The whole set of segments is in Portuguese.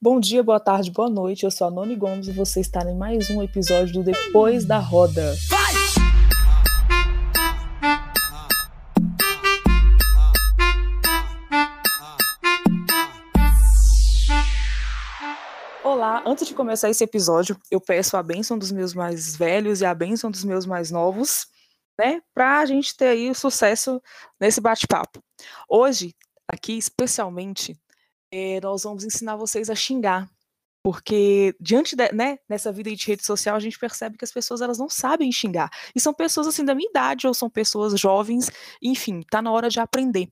Bom dia, boa tarde, boa noite. Eu sou a Noni Gomes e você está em mais um episódio do Depois da Roda. Olá, antes de começar esse episódio, eu peço a bênção dos meus mais velhos e a bênção dos meus mais novos, né, para a gente ter aí o sucesso nesse bate-papo. Hoje, aqui especialmente, é, nós vamos ensinar vocês a xingar. Porque diante de, né, nessa vida de rede social, a gente percebe que as pessoas elas não sabem xingar. E são pessoas assim da minha idade, ou são pessoas jovens, enfim, tá na hora de aprender.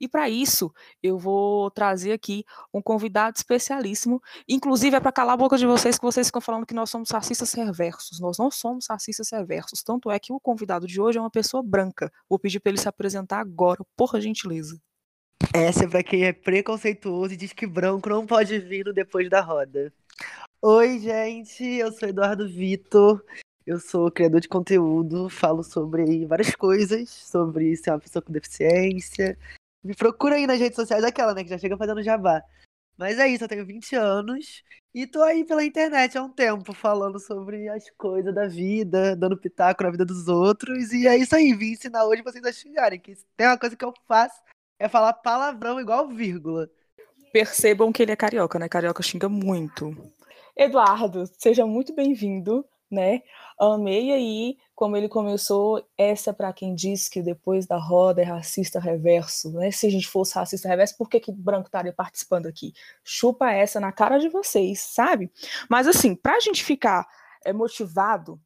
E para isso, eu vou trazer aqui um convidado especialíssimo. Inclusive, é para calar a boca de vocês que vocês ficam falando que nós somos racistas reversos. Nós não somos racistas reversos. Tanto é que o convidado de hoje é uma pessoa branca. Vou pedir para ele se apresentar agora, por gentileza. Essa é pra quem é preconceituoso e diz que branco não pode vir no depois da roda. Oi, gente, eu sou Eduardo Vitor, eu sou criador de conteúdo, falo sobre várias coisas, sobre ser uma pessoa com deficiência. Me procura aí nas redes sociais, aquela, né, que já chega fazendo jabá. Mas é isso, eu tenho 20 anos e tô aí pela internet há um tempo falando sobre as coisas da vida, dando pitaco na vida dos outros. E é isso aí, vim ensinar hoje vocês a xingarem, que tem uma coisa que eu faço é falar palavrão igual vírgula. Percebam que ele é carioca, né? Carioca xinga muito. Eduardo, seja muito bem-vindo, né? Amei aí como ele começou. Essa para quem diz que depois da roda é racista reverso, né? Se a gente fosse racista reverso, por que que branco estaria participando aqui? Chupa essa na cara de vocês, sabe? Mas assim, para a gente ficar é, motivado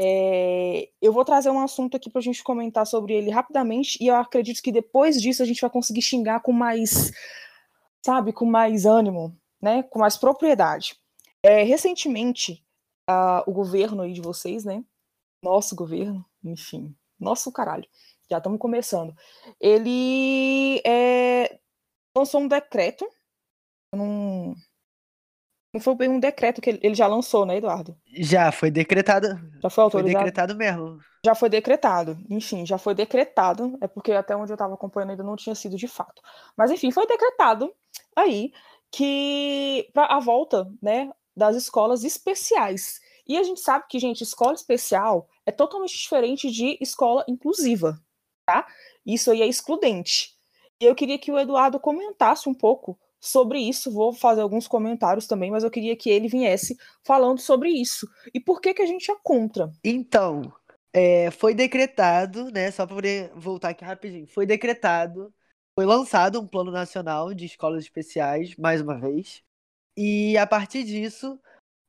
é, eu vou trazer um assunto aqui para a gente comentar sobre ele rapidamente, e eu acredito que depois disso a gente vai conseguir xingar com mais, sabe, com mais ânimo, né, com mais propriedade. É, recentemente, uh, o governo aí de vocês, né, nosso governo, enfim, nosso caralho, já estamos começando, ele é, lançou um decreto, eu não, foi bem um decreto que ele já lançou, né, Eduardo? Já, foi decretado. Já foi autorizado? Foi decretado mesmo. Já foi decretado. Enfim, já foi decretado. É porque até onde eu estava acompanhando ainda não tinha sido de fato. Mas enfim, foi decretado aí que para a volta, né, das escolas especiais. E a gente sabe que, gente, escola especial é totalmente diferente de escola inclusiva, tá? Isso aí é excludente. E eu queria que o Eduardo comentasse um pouco sobre isso. Vou fazer alguns comentários também, mas eu queria que ele viesse falando sobre isso. E por que, que a gente é contra? Então, é, foi decretado, né? Só para voltar aqui rapidinho. Foi decretado, foi lançado um plano nacional de escolas especiais, mais uma vez. E a partir disso,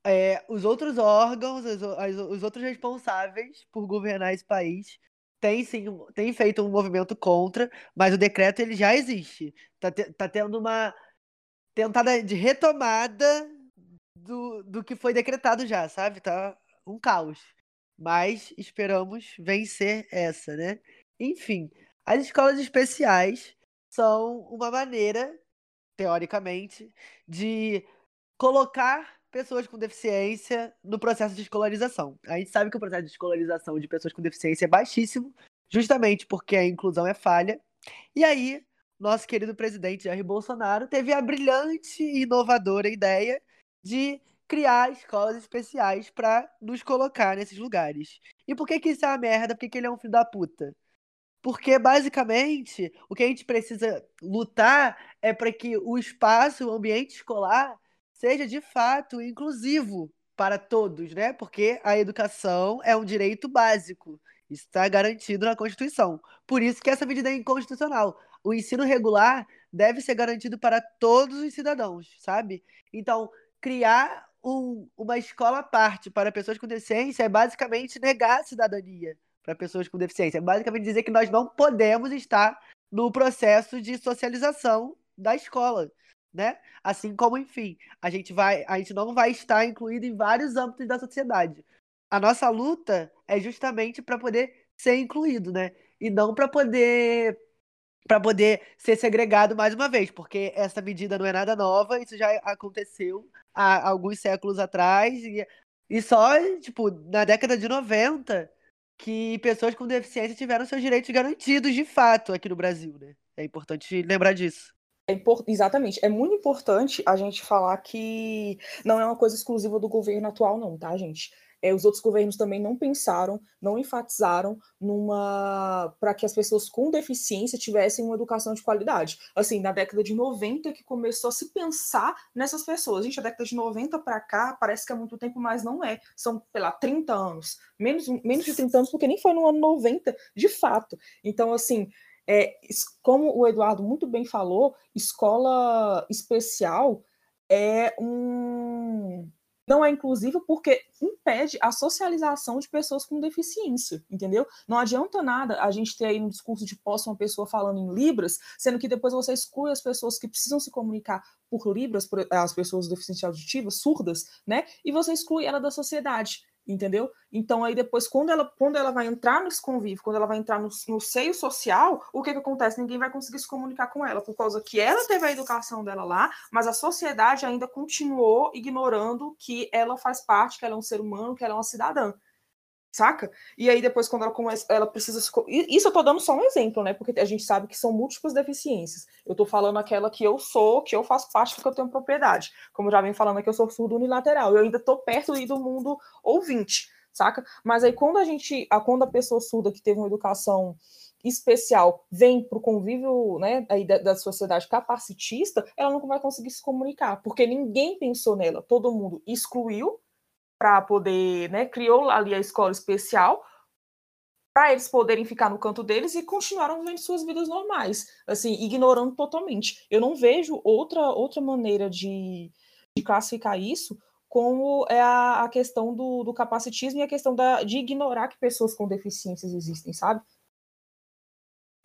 é, os outros órgãos, os, os, outros responsáveis por governar esse país têm sim, têm feito um movimento contra, mas o decreto ele já existe. Tá, te, tá tendo uma tentada de retomada do, do que foi decretado já, sabe? Tá um caos. Mas esperamos vencer essa, né? Enfim, as escolas especiais são uma maneira, teoricamente, de colocar pessoas com deficiência no processo de escolarização. A gente sabe que o processo de escolarização de pessoas com deficiência é baixíssimo, justamente porque a inclusão é falha. E aí, nosso querido presidente Jair Bolsonaro teve a brilhante e inovadora ideia de criar escolas especiais para nos colocar nesses lugares. E por que, que isso é uma merda? Por que, que ele é um filho da puta? Porque, basicamente, o que a gente precisa lutar é para que o espaço, o ambiente escolar, seja de fato inclusivo para todos, né? Porque a educação é um direito básico. Isso está garantido na Constituição. Por isso que essa medida é inconstitucional o ensino regular deve ser garantido para todos os cidadãos, sabe? Então, criar um, uma escola à parte para pessoas com deficiência é basicamente negar a cidadania para pessoas com deficiência. É basicamente dizer que nós não podemos estar no processo de socialização da escola, né? Assim como, enfim, a gente vai, a gente não vai estar incluído em vários âmbitos da sociedade. A nossa luta é justamente para poder ser incluído, né? E não para poder para poder ser segregado mais uma vez, porque essa medida não é nada nova, isso já aconteceu há alguns séculos atrás e, e só, tipo, na década de 90 que pessoas com deficiência tiveram seus direitos garantidos de fato aqui no Brasil, né? É importante lembrar disso. É exatamente. É muito importante a gente falar que não é uma coisa exclusiva do governo atual, não, tá, gente? É, os outros governos também não pensaram, não enfatizaram numa para que as pessoas com deficiência tivessem uma educação de qualidade. Assim, na década de 90 que começou a se pensar nessas pessoas. Gente, a década de 90 para cá parece que é muito tempo, mas não é. São, sei lá, 30 anos. Menos, menos de 30 anos, porque nem foi no ano 90, de fato. Então, assim, é, como o Eduardo muito bem falou, escola especial é um não é inclusiva porque impede a socialização de pessoas com deficiência, entendeu? Não adianta nada a gente ter aí no discurso de posse uma pessoa falando em libras, sendo que depois você exclui as pessoas que precisam se comunicar por libras, por, as pessoas deficientes auditivas, surdas, né? E você exclui ela da sociedade entendeu? Então aí depois, quando ela, quando ela vai entrar nesse convívio, quando ela vai entrar no, no, seio social, o que que acontece? Ninguém vai conseguir se comunicar com ela, por causa que ela teve a educação dela lá, mas a sociedade ainda continuou ignorando que ela faz parte, que ela é um ser humano, que ela é uma cidadã saca? E aí depois quando ela começa, ela precisa isso eu tô dando só um exemplo, né? Porque a gente sabe que são múltiplas deficiências. Eu tô falando aquela que eu sou, que eu faço parte porque eu tenho propriedade. Como já vem falando aqui, eu sou surdo unilateral. Eu ainda tô perto do mundo ouvinte, saca? Mas aí quando a gente, a quando a pessoa surda que teve uma educação especial vem para o convívio né, aí da, da, sociedade capacitista, ela não vai conseguir se comunicar, porque ninguém pensou nela, todo mundo excluiu para poder, né, criou ali a escola especial para eles poderem ficar no canto deles e continuaram vivendo suas vidas normais, assim, ignorando totalmente. Eu não vejo outra outra maneira de, de classificar isso como é a, a questão do, do, capacitismo e a questão da, de ignorar que pessoas com deficiências existem, sabe?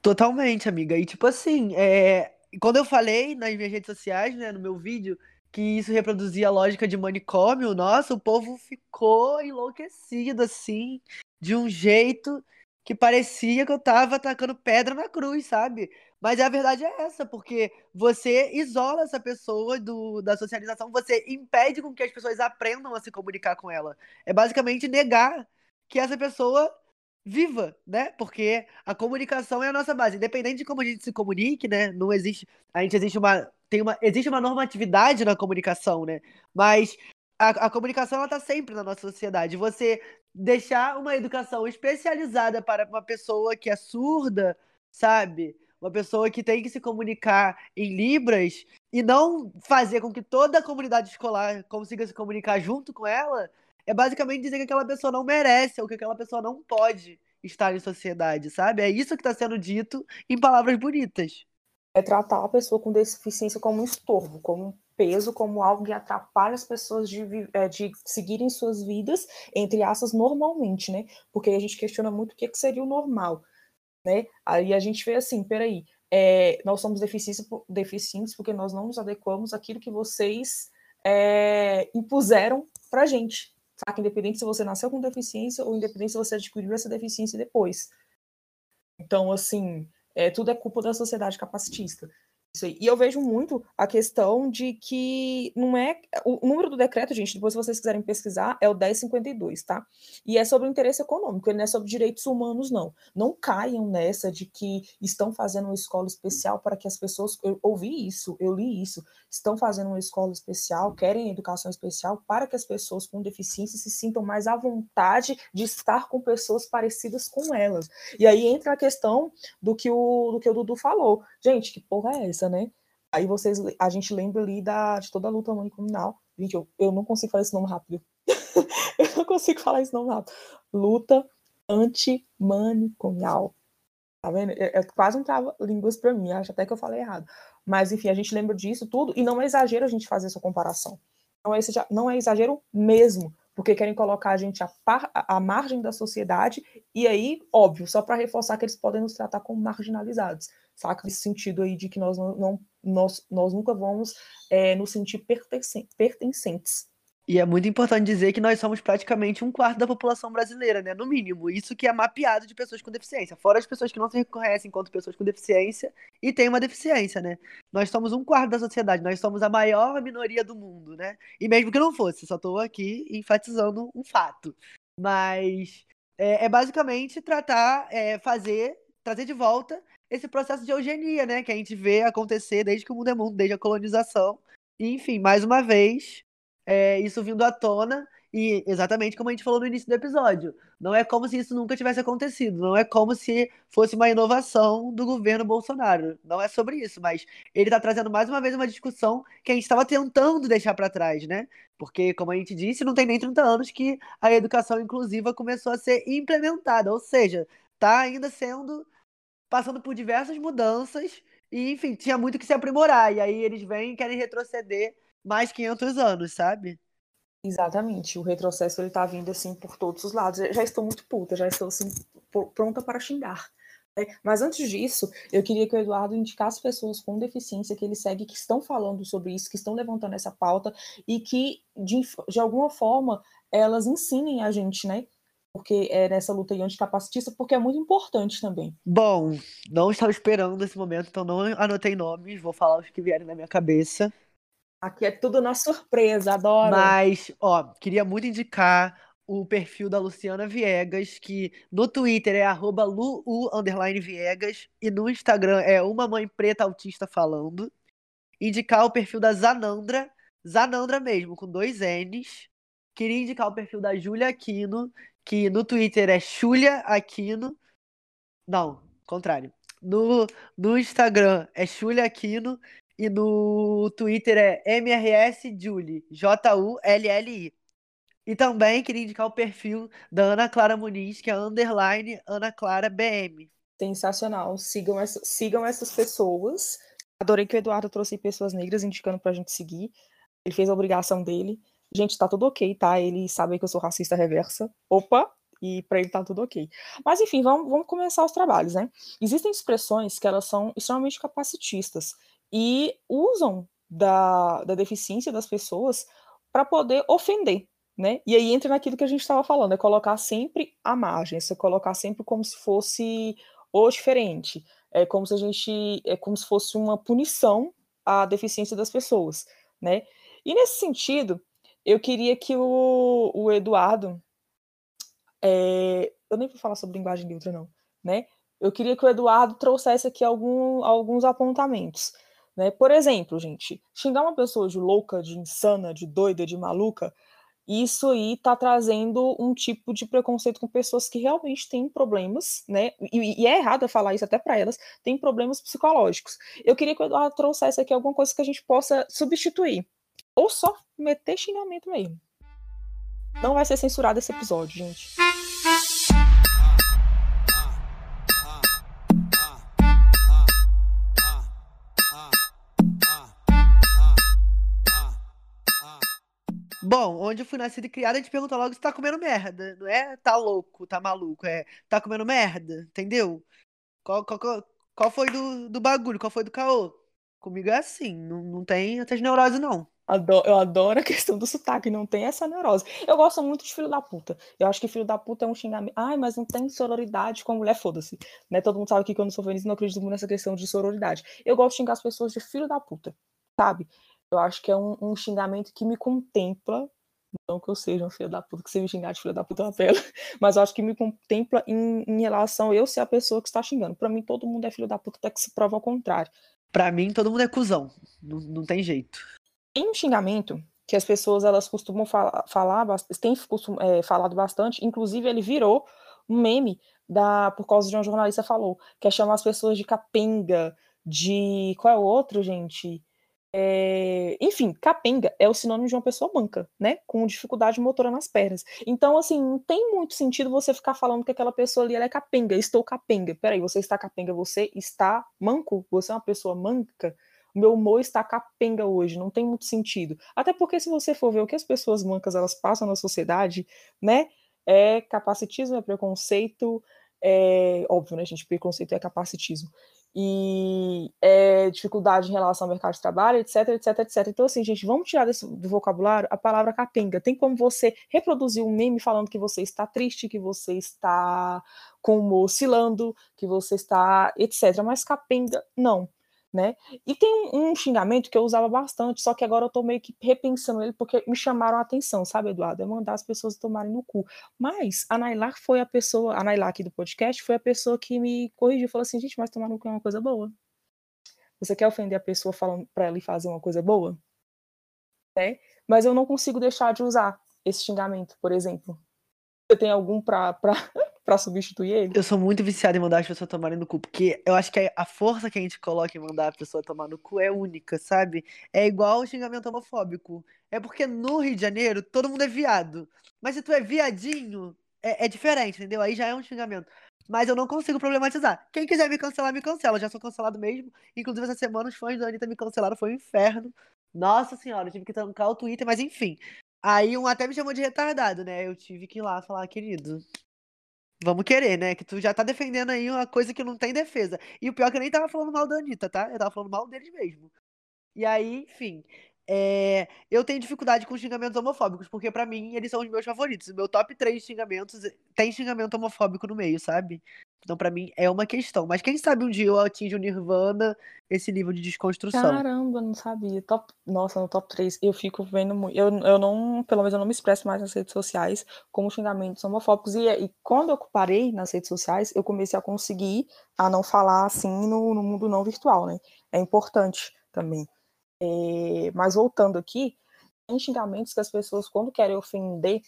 Totalmente, amiga. E tipo assim, é... quando eu falei nas minhas redes sociais, né, no meu vídeo, que isso reproduzia a lógica de manicômio, nossa, o povo ficou enlouquecido, assim, de um jeito que parecia que eu tava atacando pedra na cruz, sabe? Mas a verdade é essa, porque você isola essa pessoa do, da socialização, você impede com que as pessoas aprendam a se comunicar com ela. É basicamente negar que essa pessoa viva, né? Porque a comunicação é a nossa base. Independente de como a gente se comunique, né? Não existe. A gente existe uma tem uma, existe uma normatividade na comunicação, né? Mas a, a comunicação ela tá sempre na nossa sociedade. Você deixar uma educação especializada para uma pessoa que é surda, sabe? Uma pessoa que tem que se comunicar em libras e não fazer com que toda a comunidade escolar consiga se comunicar junto com ela, é basicamente dizer que aquela pessoa não merece ou que aquela pessoa não pode estar em sociedade, sabe? É isso que está sendo dito em palavras bonitas é tratar a pessoa com deficiência como um estorvo, como um peso, como algo que atrapalha as pessoas de, é, de seguirem suas vidas, entre aspas, normalmente, né? Porque a gente questiona muito o que, que seria o normal, né? Aí a gente vê assim, peraí, é, nós somos deficientes porque nós não nos adequamos àquilo que vocês é, impuseram pra gente, sabe? Independente se você nasceu com deficiência ou independente se você adquiriu essa deficiência depois. Então, assim, é, tudo é culpa da sociedade capacitista. Isso aí. E eu vejo muito a questão de que não é. O número do decreto, gente, depois se vocês quiserem pesquisar, é o 1052, tá? E é sobre o interesse econômico, ele não é sobre direitos humanos, não. Não caiam nessa de que estão fazendo uma escola especial para que as pessoas. Eu ouvi isso, eu li isso. Estão fazendo uma escola especial, querem educação especial para que as pessoas com deficiência se sintam mais à vontade de estar com pessoas parecidas com elas. E aí entra a questão do que o, do que o Dudu falou. Gente, que porra é essa? né? Aí vocês, a gente lembra ali da, de toda a luta manicomial. Gente, eu, eu não consigo falar esse nome rápido. eu não consigo falar esse nome rápido. Luta antimanicomial. Tá vendo? É, é quase um trava-línguas para mim, acho até que eu falei errado. Mas, enfim, a gente lembra disso tudo, e não é exagero a gente fazer essa comparação. Não é, não é exagero mesmo, porque querem colocar a gente à, par, à margem da sociedade, e aí, óbvio, só para reforçar que eles podem nos tratar como marginalizados saca? Nesse sentido aí de que nós, não, não nós, nós nunca vamos é, nos sentir pertencen pertencentes. E é muito importante dizer que nós somos praticamente um quarto da população brasileira, né? No mínimo. Isso que é mapeado de pessoas com deficiência. Fora as pessoas que não se reconhecem enquanto pessoas com deficiência e têm uma deficiência, né? Nós somos um quarto da sociedade, nós somos a maior minoria do mundo, né? E mesmo que não fosse, só estou aqui enfatizando um fato. Mas é, é basicamente tratar, é, fazer, trazer de volta esse processo de eugenia, né? Que a gente vê acontecer desde que o mundo é mundo, desde a colonização. E, enfim, mais uma vez, é, isso vindo à tona e exatamente como a gente falou no início do episódio, não é como se isso nunca tivesse acontecido, não é como se fosse uma inovação do governo Bolsonaro. Não é sobre isso, mas ele está trazendo mais uma vez uma discussão que a gente estava tentando deixar para trás, né? Porque, como a gente disse, não tem nem 30 anos que a educação inclusiva começou a ser implementada, ou seja, está ainda sendo passando por diversas mudanças e, enfim, tinha muito que se aprimorar. E aí eles vêm e querem retroceder mais 500 anos, sabe? Exatamente, o retrocesso ele tá vindo assim por todos os lados. Eu já estou muito puta, já estou assim pronta para xingar. Né? Mas antes disso, eu queria que o Eduardo indicasse pessoas com deficiência que ele segue, que estão falando sobre isso, que estão levantando essa pauta e que, de, de alguma forma, elas ensinem a gente, né? Porque é nessa luta anticapacitista, porque é muito importante também. Bom, não estava esperando esse momento, então não anotei nomes, vou falar os que vierem na minha cabeça. Aqui é tudo na surpresa, adoro. Mas, ó, queria muito indicar o perfil da Luciana Viegas, que no Twitter é arroba Viegas e no Instagram é uma mãe preta autista falando. Indicar o perfil da Zanandra, Zanandra mesmo, com dois N's. Queria indicar o perfil da Júlia Aquino, que no Twitter é Xulia Aquino. Não, contrário. No, no Instagram é Xulia Aquino e no Twitter é MRS Julie, J-U-L-L-I. E também queria indicar o perfil da Ana Clara Muniz, que é underline Ana Clara BM. Sensacional. Sigam, essa, sigam essas pessoas. Adorei que o Eduardo trouxe pessoas negras indicando pra gente seguir. Ele fez a obrigação dele. Gente, tá tudo ok, tá? Ele sabe que eu sou racista reversa. Opa! E para ele tá tudo ok. Mas enfim, vamos, vamos começar os trabalhos, né? Existem expressões que elas são extremamente capacitistas e usam da, da deficiência das pessoas para poder ofender, né? E aí entra naquilo que a gente estava falando, é colocar sempre a margem, é colocar sempre como se fosse o diferente, é como se a gente, é como se fosse uma punição à deficiência das pessoas, né? E nesse sentido, eu queria que o, o Eduardo, é, eu nem vou falar sobre linguagem neutra não, né? Eu queria que o Eduardo trouxesse aqui algum, alguns apontamentos. Né? Por exemplo, gente, xingar uma pessoa de louca, de insana, de doida, de maluca, isso aí está trazendo um tipo de preconceito com pessoas que realmente têm problemas, né? E, e é errado falar isso até para elas, têm problemas psicológicos. Eu queria que o Eduardo trouxesse aqui alguma coisa que a gente possa substituir. Ou só meter xingamento mesmo. Não vai ser censurado esse episódio, gente. Bom, onde eu fui nascida e criada, a gente pergunta logo se tá comendo merda. Não é tá louco, tá maluco. É tá comendo merda, entendeu? Qual, qual, qual, qual foi do, do bagulho? Qual foi do caô? Comigo é assim, não, não tem essas neuroses, não. Adoro, eu adoro a questão do sotaque, não tem essa neurose. Eu gosto muito de filho da puta. Eu acho que filho da puta é um xingamento. Ai, mas não tem sororidade com a mulher, foda-se. Né? Todo mundo sabe que quando eu sou feminista não acredito muito nessa questão de sororidade. Eu gosto de xingar as pessoas de filho da puta, sabe? Eu acho que é um, um xingamento que me contempla. Não que eu seja um filho da puta, que você me xingar de filho da puta é uma pela, mas eu acho que me contempla em, em relação a eu ser a pessoa que está xingando. Para mim, todo mundo é filho da puta até que se prova ao contrário. Para mim, todo mundo é cuzão. Não, não tem jeito. Tem um xingamento que as pessoas elas costumam falar, falar têm costum, é, falado bastante, inclusive ele virou um meme da, por causa de uma jornalista falou, que é chamar as pessoas de capenga, de. Qual é o outro, gente? É, enfim, capenga é o sinônimo de uma pessoa manca, né? Com dificuldade motora nas pernas. Então, assim, não tem muito sentido você ficar falando que aquela pessoa ali é capenga. Estou capenga. Peraí, você está capenga, você está manco? Você é uma pessoa manca? Meu humor está capenga hoje, não tem muito sentido. Até porque, se você for ver o que as pessoas mancas elas passam na sociedade, né? É capacitismo, é preconceito, é óbvio, né, gente? Preconceito é capacitismo e é, dificuldade em relação ao mercado de trabalho, etc, etc, etc. Então, assim, gente, vamos tirar desse, do vocabulário a palavra capenga. Tem como você reproduzir um meme falando que você está triste, que você está como oscilando, que você está, etc. Mas capenga, não. Né? E tem um, xingamento que eu usava bastante, só que agora eu tô meio que repensando ele porque me chamaram a atenção, sabe, Eduardo? É mandar as pessoas tomarem no cu. Mas a Nailar foi a pessoa, a Nailar aqui do podcast foi a pessoa que me corrigiu, falou assim, gente, mas tomar no cu é uma coisa boa. Você quer ofender a pessoa falando para ela fazer uma coisa boa? Né? Mas eu não consigo deixar de usar esse xingamento, por exemplo. Você tem algum pra, pra, pra substituir ele? Eu sou muito viciado em mandar as pessoas tomarem no cu, porque eu acho que a força que a gente coloca em mandar a pessoa tomar no cu é única, sabe? É igual o xingamento homofóbico. É porque no Rio de Janeiro todo mundo é viado. Mas se tu é viadinho, é, é diferente, entendeu? Aí já é um xingamento. Mas eu não consigo problematizar. Quem quiser me cancelar, me cancela. Eu já sou cancelado mesmo. Inclusive, essa semana os fãs da Anitta me cancelaram. Foi um inferno. Nossa senhora, eu tive que trancar o Twitter, mas enfim. Aí um até me chamou de retardado, né? Eu tive que ir lá falar, querido, vamos querer, né? Que tu já tá defendendo aí uma coisa que não tem defesa. E o pior é que eu nem tava falando mal da Anitta, tá? Eu tava falando mal deles mesmo. E aí, enfim. É... eu tenho dificuldade com xingamentos homofóbicos, porque para mim eles são os meus favoritos. O meu top 3 xingamentos tem xingamento homofóbico no meio, sabe? Então, para mim, é uma questão. Mas quem sabe um dia eu atinjo o Nirvana, esse nível de desconstrução. Caramba, não sabia. Top... Nossa, no top 3 eu fico vendo muito. Eu, eu não, pelo menos eu não me expresso mais nas redes sociais como xingamentos homofóbicos. E, e quando eu parei nas redes sociais, eu comecei a conseguir a não falar assim no, no mundo não virtual, né? É importante também. É... Mas voltando aqui, tem xingamentos que as pessoas, quando querem ofender,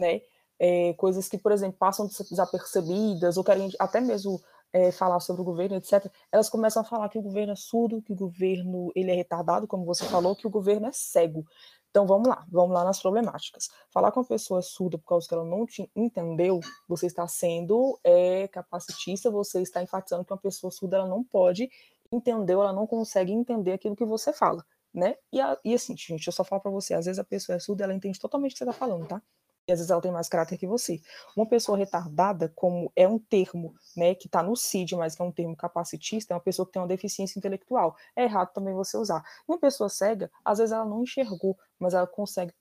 né? É, coisas que, por exemplo, passam desapercebidas, ou querem até mesmo é, falar sobre o governo, etc., elas começam a falar que o governo é surdo, que o governo ele é retardado, como você falou, que o governo é cego. Então vamos lá, vamos lá nas problemáticas. Falar com uma pessoa surda por causa que ela não te entendeu, você está sendo é, capacitista, você está enfatizando que uma pessoa surda ela não pode entender, ela não consegue entender aquilo que você fala, né? E, a, e assim, gente, eu só falo para você, às vezes a pessoa é surda, ela entende totalmente o que você está falando, tá? E às vezes ela tem mais caráter que você. Uma pessoa retardada, como é um termo né, que está no CID, mas que é um termo capacitista, é uma pessoa que tem uma deficiência intelectual. É errado também você usar. Uma pessoa cega, às vezes ela não enxergou, mas ela consegue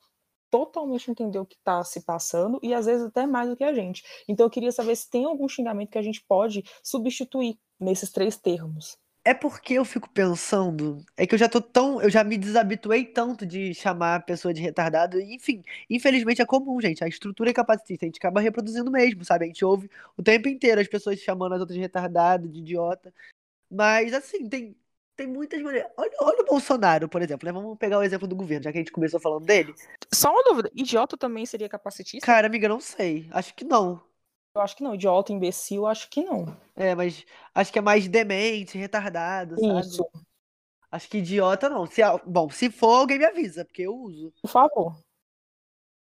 totalmente entender o que está se passando e às vezes até mais do que a gente. Então eu queria saber se tem algum xingamento que a gente pode substituir nesses três termos. É porque eu fico pensando, é que eu já tô tão, eu já me desabituei tanto de chamar a pessoa de retardado, enfim, infelizmente é comum, gente, a estrutura é capacitista, a gente acaba reproduzindo mesmo, sabe? A gente ouve o tempo inteiro as pessoas chamando as outras de retardado, de idiota. Mas assim, tem tem muitas maneiras. Olha, olha o Bolsonaro, por exemplo, né? Vamos pegar o exemplo do governo, já que a gente começou falando dele. Só uma dúvida, idiota também seria capacitista? Cara, amiga, não sei. Acho que não. Eu acho que não. Idiota, imbecil, acho que não. É, mas acho que é mais demente, retardado, sabe? Isso. Acho que idiota não. Se, bom, se for, alguém me avisa, porque eu uso. Por favor.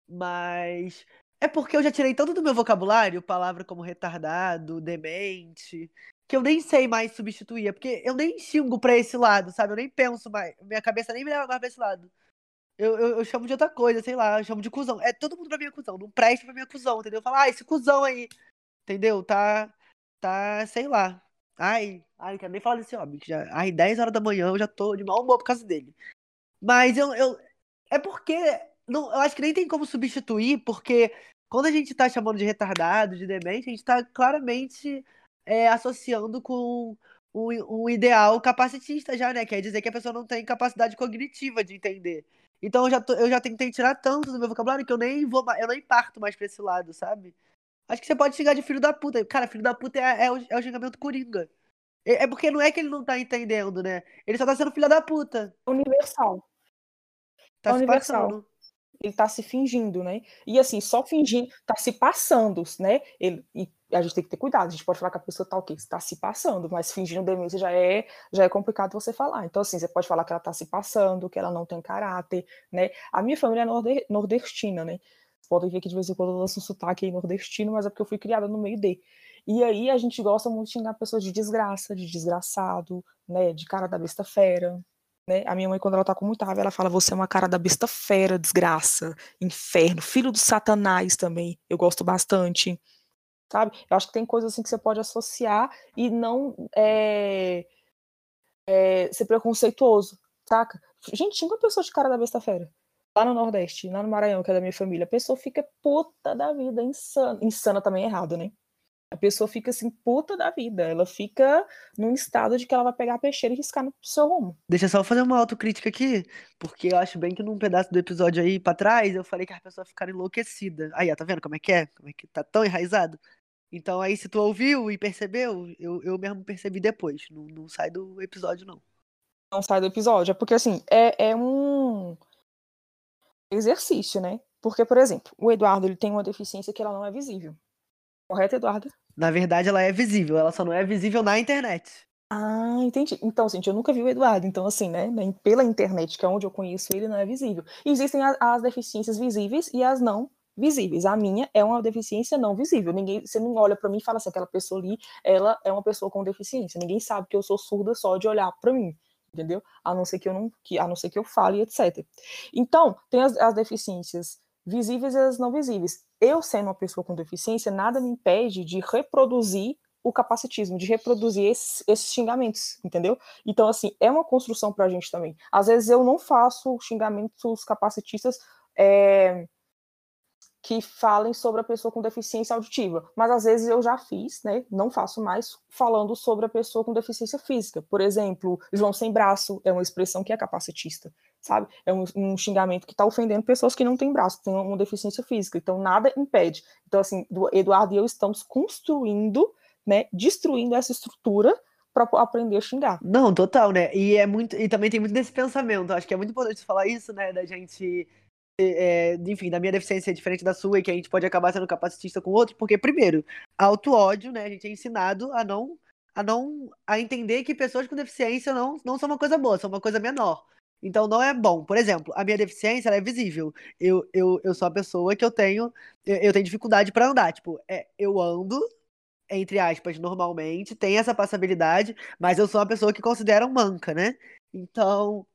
Mas é porque eu já tirei tanto do meu vocabulário palavra como retardado, demente, que eu nem sei mais substituir. É porque eu nem xingo pra esse lado, sabe? Eu nem penso mais. Minha cabeça nem me leva mais pra esse lado. Eu, eu, eu, chamo de outra coisa, sei lá, eu chamo de cuzão. É todo mundo pra mim é cuzão, não presta pra mim é cuzão, entendeu? Fala, ah, esse cuzão aí, entendeu? Tá, tá, sei lá. Ai, ai, não quero nem falar desse homem, que já, ai, 10 horas da manhã eu já tô de mau humor por causa dele. Mas eu, eu é porque, não, eu acho que nem tem como substituir, porque quando a gente tá chamando de retardado, de demente, a gente tá claramente é, associando com um, um ideal capacitista já, né? Quer dizer que a pessoa não tem capacidade cognitiva de entender. Então eu já, tô, eu já tentei tirar tanto do meu vocabulário que eu nem vou eu nem parto mais pra esse lado, sabe? Acho que você pode xingar de filho da puta. Cara, filho da puta é, é, o, é o xingamento coringa. É, é, porque não é que ele não tá entendendo, né? Ele só tá sendo filho da puta. Universal. Tá é universal. Passando. Ele tá se fingindo, né? E assim, só fingindo, tá se passando, né? Ele, e a gente tem que ter cuidado. A gente pode falar que a pessoa tá o quê? Está se passando, mas fingindo demência já é, já é complicado você falar. Então, assim, você pode falar que ela tá se passando, que ela não tem caráter, né? A minha família é nordestina, né? Podem ver que de vez em quando eu lanço um sotaque nordestino, mas é porque eu fui criada no meio de. E aí a gente gosta muito de xingar pessoas de desgraça, de desgraçado, né? De cara da besta fera, né? A minha mãe, quando ela tá com muita raiva, ela fala: Você é uma cara da besta fera, desgraça, inferno, filho do satanás também. Eu gosto bastante sabe? Eu acho que tem coisas assim que você pode associar e não é, é, ser preconceituoso, saca? Gente, tinha uma pessoa de cara da besta-feira. Lá no Nordeste, lá no Maranhão, que é da minha família, a pessoa fica puta da vida, insana. Insana também é errado, né? A pessoa fica assim, puta da vida. Ela fica num estado de que ela vai pegar a peixeira e riscar no seu rumo. Deixa eu só fazer uma autocrítica aqui, porque eu acho bem que num pedaço do episódio aí pra trás eu falei que as pessoas ficaram enlouquecidas. Aí, ó, tá vendo como é que é? Como é que tá tão enraizado? Então aí, se tu ouviu e percebeu, eu, eu mesmo percebi depois. Não, não sai do episódio, não. Não sai do episódio. É porque, assim, é, é um exercício, né? Porque, por exemplo, o Eduardo ele tem uma deficiência que ela não é visível. Correto, Eduardo? Na verdade, ela é visível, ela só não é visível na internet. Ah, entendi. Então, gente, eu nunca vi o Eduardo. Então, assim, né? Pela internet, que é onde eu conheço ele, não é visível. Existem as, as deficiências visíveis e as não visíveis. A minha é uma deficiência não visível. Ninguém, você não olha para mim e fala assim, aquela pessoa ali, ela é uma pessoa com deficiência. Ninguém sabe que eu sou surda só de olhar para mim, entendeu? A não ser que eu não, que, a não ser que eu fale, etc. Então, tem as, as deficiências visíveis e as não visíveis. Eu, sendo uma pessoa com deficiência, nada me impede de reproduzir o capacitismo, de reproduzir esses, esses, xingamentos, entendeu? Então, assim, é uma construção para a gente também. Às vezes eu não faço xingamentos capacitistas é, que falem sobre a pessoa com deficiência auditiva, mas às vezes eu já fiz, né? Não faço mais, falando sobre a pessoa com deficiência física. Por exemplo, João sem braço é uma expressão que é capacitista, sabe? É um, um xingamento que está ofendendo pessoas que não têm braço, que têm uma deficiência física. Então, nada impede. Então, assim, Eduardo e eu estamos construindo, né? Destruindo essa estrutura para aprender a xingar. Não, total, né? E é muito e também tem muito desse pensamento. Acho que é muito importante falar isso, né? Da gente é, enfim, da minha deficiência é diferente da sua e que a gente pode acabar sendo capacitista com outro, porque, primeiro, auto-ódio, né? A gente é ensinado a não, a não, a entender que pessoas com deficiência não, não são uma coisa boa, são uma coisa menor. Então não é bom. Por exemplo, a minha deficiência é visível. Eu, eu, eu sou a pessoa que eu tenho, eu, eu tenho dificuldade para andar. Tipo, é, eu ando, entre aspas, normalmente, tem essa passabilidade, mas eu sou uma pessoa que consideram manca, né? Então,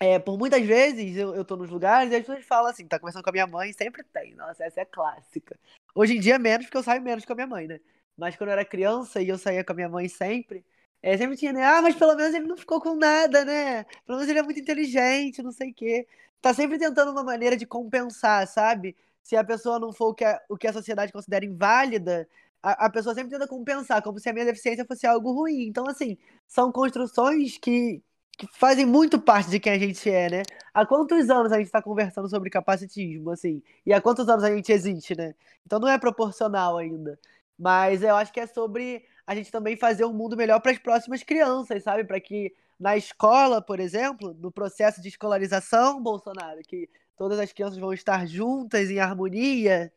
é, por muitas vezes eu, eu tô nos lugares e as pessoas falam assim, tá conversando com a minha mãe, sempre tem. Nossa, essa é clássica. Hoje em dia menos, porque eu saio menos com a minha mãe, né? Mas quando eu era criança e eu saía com a minha mãe sempre, é, sempre tinha, né? Ah, mas pelo menos ele não ficou com nada, né? Pelo menos ele é muito inteligente, não sei o quê. Tá sempre tentando uma maneira de compensar, sabe? Se a pessoa não for o que a, o que a sociedade considera inválida, a, a pessoa sempre tenta compensar, como se a minha deficiência fosse algo ruim. Então, assim, são construções que, que fazem muito parte de quem a gente é, né? Há quantos anos a gente está conversando sobre capacitismo, assim? E há quantos anos a gente existe, né? Então não é proporcional ainda. Mas eu acho que é sobre a gente também fazer um mundo melhor para as próximas crianças, sabe? Para que na escola, por exemplo, no processo de escolarização, Bolsonaro, que todas as crianças vão estar juntas em harmonia,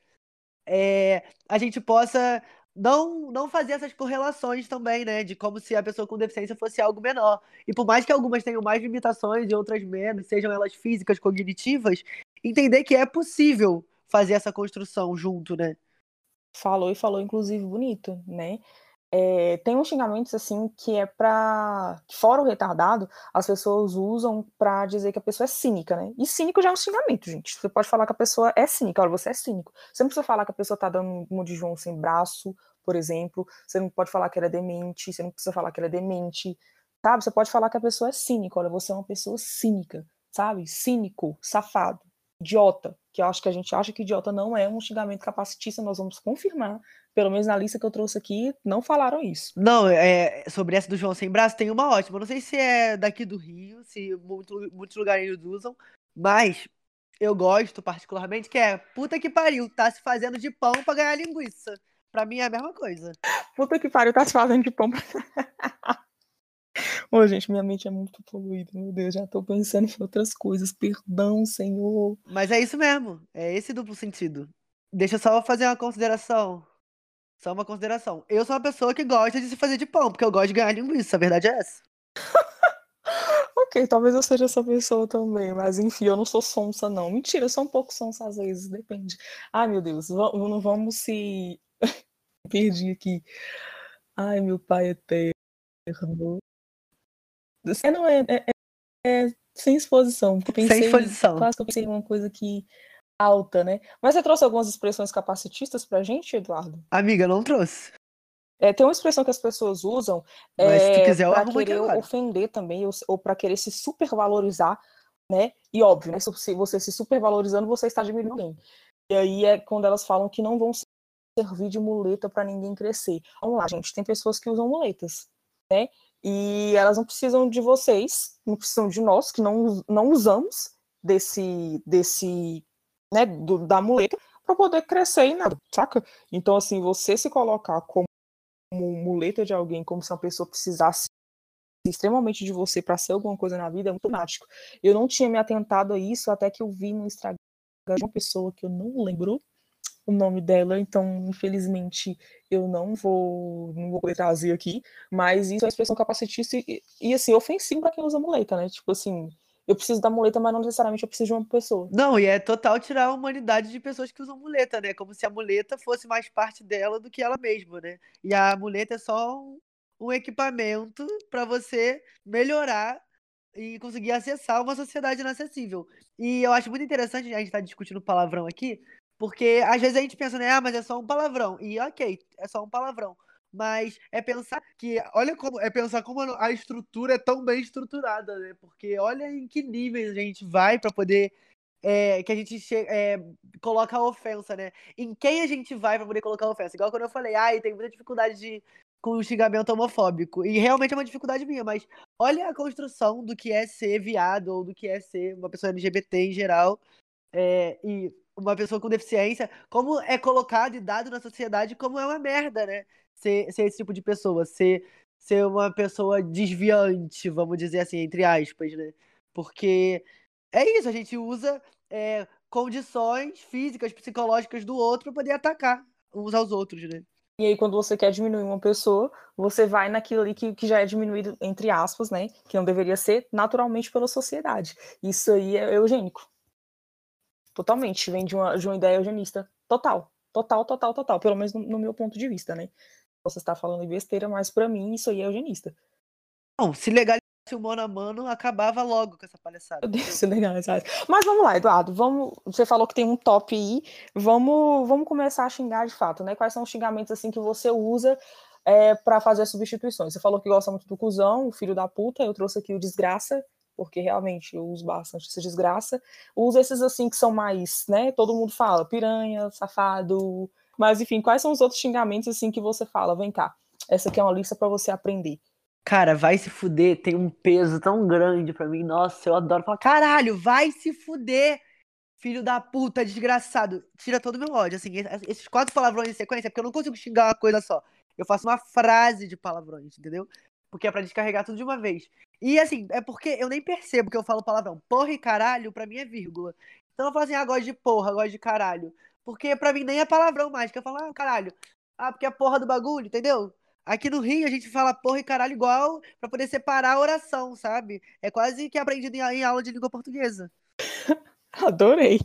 é, a gente possa não, não fazer essas correlações também, né? De como se a pessoa com deficiência fosse algo menor. E por mais que algumas tenham mais limitações e outras menos, sejam elas físicas, cognitivas, entender que é possível fazer essa construção junto, né? Falou e falou, inclusive, bonito, né? É, tem uns xingamentos assim que é para fora o retardado, as pessoas usam para dizer que a pessoa é cínica, né? E cínico já é um xingamento, gente. Você pode falar que a pessoa é cínica, olha, você é cínico. Você não precisa falar que a pessoa tá dando um de João sem braço, por exemplo. Você não pode falar que ela é demente, você não precisa falar que ela é demente, sabe? Você pode falar que a pessoa é cínica, olha, você é uma pessoa cínica, sabe? Cínico, safado, idiota, que eu acho que a gente acha que idiota não é um xingamento capacitista, nós vamos confirmar pelo menos na lista que eu trouxe aqui, não falaram isso. Não, é, sobre essa do João Sem Braço, tem uma ótima. Não sei se é daqui do Rio, se muito, muitos lugares usam, mas eu gosto particularmente, que é puta que pariu, tá se fazendo de pão pra ganhar linguiça. Pra mim é a mesma coisa. Puta que pariu, tá se fazendo de pão pra. Ô, gente, minha mente é muito poluída, meu Deus, já tô pensando em outras coisas. Perdão, Senhor. Mas é isso mesmo, é esse duplo sentido. Deixa eu só fazer uma consideração. Só uma consideração. Eu sou uma pessoa que gosta de se fazer de pão, porque eu gosto de ganhar linguiça, a verdade é essa. ok, talvez eu seja essa pessoa também, mas enfim, eu não sou sonsa, não. Mentira, eu sou um pouco sonsa às vezes, depende. Ai, meu Deus, não vamos se. Perdi aqui. Ai, meu pai eterno. Você não é, é, é, é sem exposição. Pensei, sem exposição. Quase que eu pensei em uma coisa que alta, né? Mas você trouxe algumas expressões capacitistas pra gente, Eduardo? Amiga, não trouxe. É, tem uma expressão que as pessoas usam Mas é, se quiser, para querer ofender também, ou, ou para querer se supervalorizar, né? E óbvio, né? Se você se supervalorizando, você está diminuindo alguém. E aí é quando elas falam que não vão ser servir de muleta para ninguém crescer. Vamos lá, gente, tem pessoas que usam muletas, né? E elas não precisam de vocês, não precisam de nós, que não, não usamos desse, desse né, do, da muleta, para poder crescer e nada, saca? Então, assim, você se colocar como muleta de alguém, como se uma pessoa precisasse extremamente de você para ser alguma coisa na vida, é muito mágico. Eu não tinha me atentado a isso até que eu vi no Instagram de uma pessoa que eu não lembro o nome dela, então infelizmente eu não vou não vou poder trazer aqui, mas isso é uma expressão capacitista e, e assim, ofensivo para quem usa muleta, né? Tipo assim, eu preciso da muleta, mas não necessariamente eu preciso de uma pessoa. Não, e é total tirar a humanidade de pessoas que usam muleta, né? Como se a muleta fosse mais parte dela do que ela mesma, né? E a muleta é só um, um equipamento para você melhorar e conseguir acessar uma sociedade inacessível. E eu acho muito interessante a gente estar tá discutindo palavrão aqui, porque às vezes a gente pensa, né, ah, mas é só um palavrão. E ok, é só um palavrão. Mas é pensar que, olha como, é pensar como a estrutura é tão bem estruturada, né? Porque olha em que níveis a gente vai para poder é, que a gente é, coloca a ofensa, né? Em quem a gente vai para poder colocar a ofensa? Igual quando eu falei, ai, tem muita dificuldade de, com o xingamento homofóbico. E realmente é uma dificuldade minha, mas olha a construção do que é ser viado ou do que é ser uma pessoa LGBT em geral. É, e uma pessoa com deficiência, como é colocado e dado na sociedade como é uma merda, né? Ser, ser esse tipo de pessoa, ser, ser uma pessoa desviante, vamos dizer assim, entre aspas, né? Porque é isso, a gente usa é, condições físicas, psicológicas do outro para poder atacar uns aos outros, né? E aí, quando você quer diminuir uma pessoa, você vai naquilo ali que, que já é diminuído, entre aspas, né? Que não deveria ser naturalmente pela sociedade. Isso aí é eugênico. Totalmente. Vem de uma, de uma ideia eugenista. Total. Total, total, total. Pelo menos no, no meu ponto de vista, né? Você está falando besteira, mas para mim isso aí é eugenista. Não, se legalizasse o mano a mano, acabava logo com essa palhaçada. Meu Deus, se legalizasse. Mas vamos lá, Eduardo. Vamos, você falou que tem um top aí. Vamos, vamos começar a xingar de fato, né? Quais são os xingamentos assim que você usa é, para fazer as substituições? Você falou que gosta muito do cuzão, o filho da puta. Eu trouxe aqui o desgraça porque realmente eu uso bastante essa desgraça. Uso esses assim que são mais, né? Todo mundo fala, piranha, safado. Mas enfim, quais são os outros xingamentos assim que você fala? Vem cá, essa aqui é uma lista para você aprender. Cara, vai se fuder, tem um peso tão grande para mim. Nossa, eu adoro falar, caralho, vai se fuder, filho da puta, desgraçado. Tira todo o meu ódio, assim, esses quatro palavrões em sequência, porque eu não consigo xingar uma coisa só. Eu faço uma frase de palavrões, entendeu? Porque é pra descarregar tudo de uma vez. E assim, é porque eu nem percebo que eu falo palavrão. Porra e caralho, pra mim é vírgula. Então eu falo assim, ah, gosto de porra, gosto de caralho. Porque pra mim nem é palavrão mais, que eu falo, ah, caralho. Ah, porque é porra do bagulho, entendeu? Aqui no Rio a gente fala porra e caralho igual pra poder separar a oração, sabe? É quase que aprendido em aula de língua portuguesa. Adorei.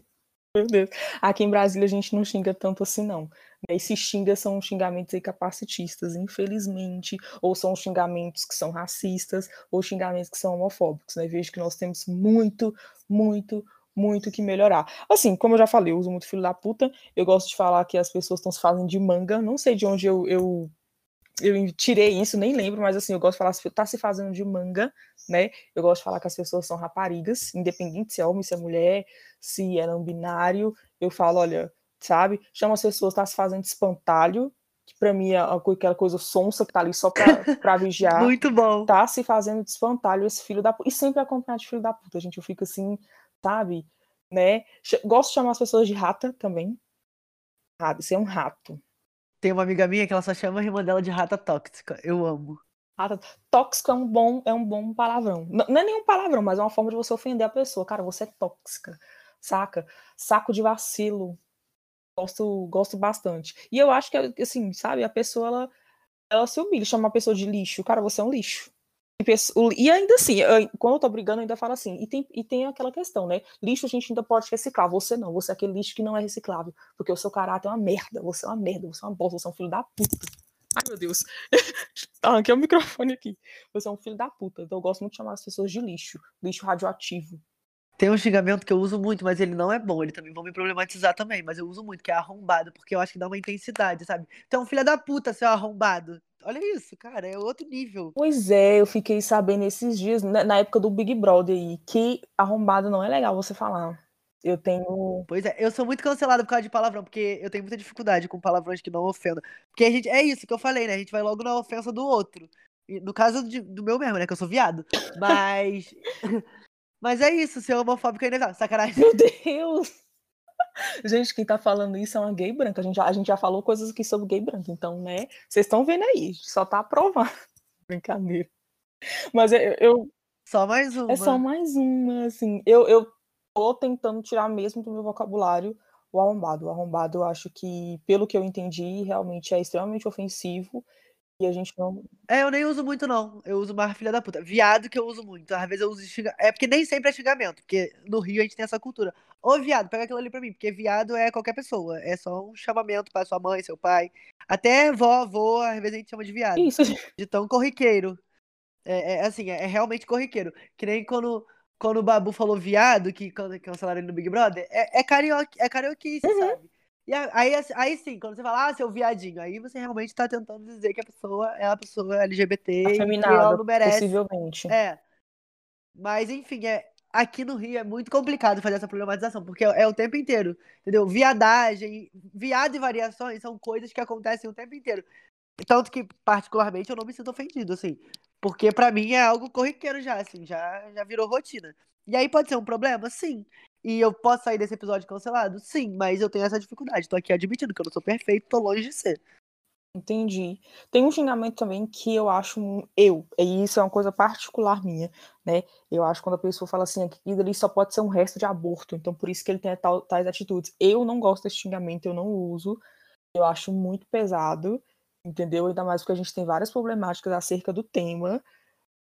Meu Deus. Aqui em Brasília a gente não xinga tanto assim, não. E se xinga são xingamentos aí capacitistas, infelizmente, ou são xingamentos que são racistas, ou xingamentos que são homofóbicos, né? Vejo que nós temos muito, muito, muito que melhorar. Assim, como eu já falei, eu uso muito filho da puta, eu gosto de falar que as pessoas estão se fazendo de manga, não sei de onde eu, eu eu tirei isso, nem lembro, mas assim, eu gosto de falar, tá se fazendo de manga, né? Eu gosto de falar que as pessoas são raparigas, independente se é homem, se é mulher, se é não binário. Eu falo, olha, sabe? Chama as pessoas, tá se fazendo de espantalho, que pra mim é aquela coisa sonsa que tá ali só pra, pra vigiar. Muito bom. Tá se fazendo de espantalho esse filho da puta. E sempre acompanhado de filho da puta, gente. Eu fico assim, sabe? Né? Gosto de chamar as pessoas de rata também. Sabe? Ser é um rato tem uma amiga minha que ela só chama a irmã dela de rata tóxica. Eu amo. Rata tóxico é um bom, é um bom palavrão. Não, não é nenhum palavrão, mas é uma forma de você ofender a pessoa. Cara, você é tóxica, saca? Saco de vacilo. Gosto, gosto bastante. E eu acho que, assim, sabe, a pessoa, ela, ela se humilha, chama a pessoa de lixo. Cara, você é um lixo. E ainda assim, quando eu tô brigando, eu ainda falo assim. E tem, e tem aquela questão, né? Lixo a gente ainda pode reciclar. Você não. Você é aquele lixo que não é reciclável. Porque o seu caráter é uma merda. Você é uma merda. Você é uma bosta. Você é um filho da puta. Ai, meu Deus. Arranquei o microfone aqui. Você é um filho da puta. Então eu gosto muito de chamar as pessoas de lixo. Lixo radioativo. Tem um xingamento que eu uso muito, mas ele não é bom. Ele também vão me problematizar também. Mas eu uso muito, que é arrombado. Porque eu acho que dá uma intensidade, sabe? Então, filha da puta, seu arrombado. Olha isso, cara, é outro nível. Pois é, eu fiquei sabendo esses dias, né, na época do Big Brother aí, que arrombado não é legal você falar. Eu tenho. Pois é, eu sou muito cancelado por causa de palavrão, porque eu tenho muita dificuldade com palavrões que não ofendam. Porque a gente. É isso que eu falei, né? A gente vai logo na ofensa do outro. No caso de, do meu mesmo, né? Que eu sou viado. Mas. Mas é isso, ser homofóbico ainda não. Sacanagem. Meu Deus! Gente, quem tá falando isso é uma gay branca. A gente, já, a gente já falou coisas aqui sobre gay branca, então, né? Vocês estão vendo aí, só tá aprovando. Brincadeira. Mas eu, eu. Só mais uma. É só mais uma, assim. Eu, eu tô tentando tirar mesmo do meu vocabulário o arrombado. O arrombado, eu acho que, pelo que eu entendi, realmente é extremamente ofensivo e a gente não. É, eu nem uso muito, não. Eu uso mais filha da puta. Viado que eu uso muito. Às vezes eu uso xingamento. É porque nem sempre é xingamento, porque no Rio a gente tem essa cultura. Ô, viado, pega aquilo ali pra mim, porque viado é qualquer pessoa. É só um chamamento pra sua mãe, seu pai. Até vó, avô, às vezes a gente chama de viado. Isso. De tão corriqueiro. É, é assim, é, é realmente corriqueiro. Que nem quando, quando o Babu falou viado, que cancelaram ele no Big Brother, é, é, carioca, é carioquice, Uhum. sabe? E aí, assim, aí sim, quando você fala, ah, seu viadinho, aí você realmente tá tentando dizer que a pessoa é uma pessoa LGBT e que ela Afeminada, não merece. possivelmente. É. Mas, enfim, é, aqui no Rio é muito complicado fazer essa problematização, porque é, o tempo inteiro, entendeu? Viadagem, viado e variações são coisas que acontecem o tempo inteiro. Tanto que, particularmente, eu não me sinto ofendido, assim. Porque pra mim é algo corriqueiro já, assim, já, já virou rotina. E aí pode ser um problema? Sim. E eu posso sair desse episódio cancelado? Sim, mas eu tenho essa dificuldade. Tô aqui admitindo que eu não sou perfeito, tô longe de ser. Entendi. Tem um xingamento também que eu acho um- eu, e isso é uma coisa particular minha, né? Eu acho quando a pessoa fala assim, aquilo ali só pode ser um resto de aborto, então por isso que ele tem tal- tais atitudes. Eu não gosto desse xingamento, eu não uso. Eu acho muito pesado, entendeu? Ainda mais porque a gente tem várias problemáticas acerca do tema,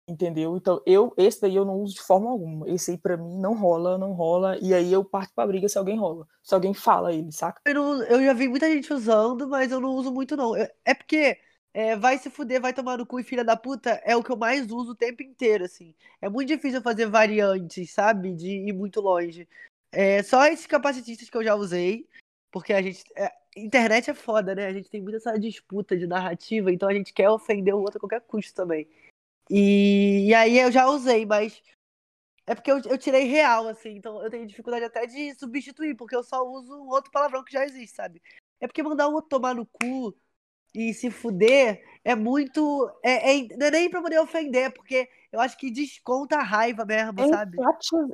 entendeu? Então eu esse daí eu não uso de forma alguma. Esse aí pra mim não rola, não rola, e aí eu parto pra briga se alguém rola. Se alguém fala ele, saca? Eu, não- eu já vi muita gente usando, mas eu não uso muito, não. É porque é, vai se fuder, vai tomar no cu e filha da puta é o que eu mais uso o tempo inteiro, assim. É muito difícil fazer variantes, sabe? De ir muito longe. É, só esses capacitistas que eu já usei, porque a gente. é, internet é foda, né? A gente tem muita essa disputa de narrativa, então a gente quer ofender o outro a qualquer custo também. E, e aí eu já usei, mas é porque eu, eu tirei real, assim, então eu tenho dificuldade até de substituir, porque eu só uso outro palavrão que já existe, sabe? É porque mandar um outro tomar no cu e se fuder é muito. É, é- não é nem pra poder ofender, porque eu acho que desconta a raiva mesmo, É sabe?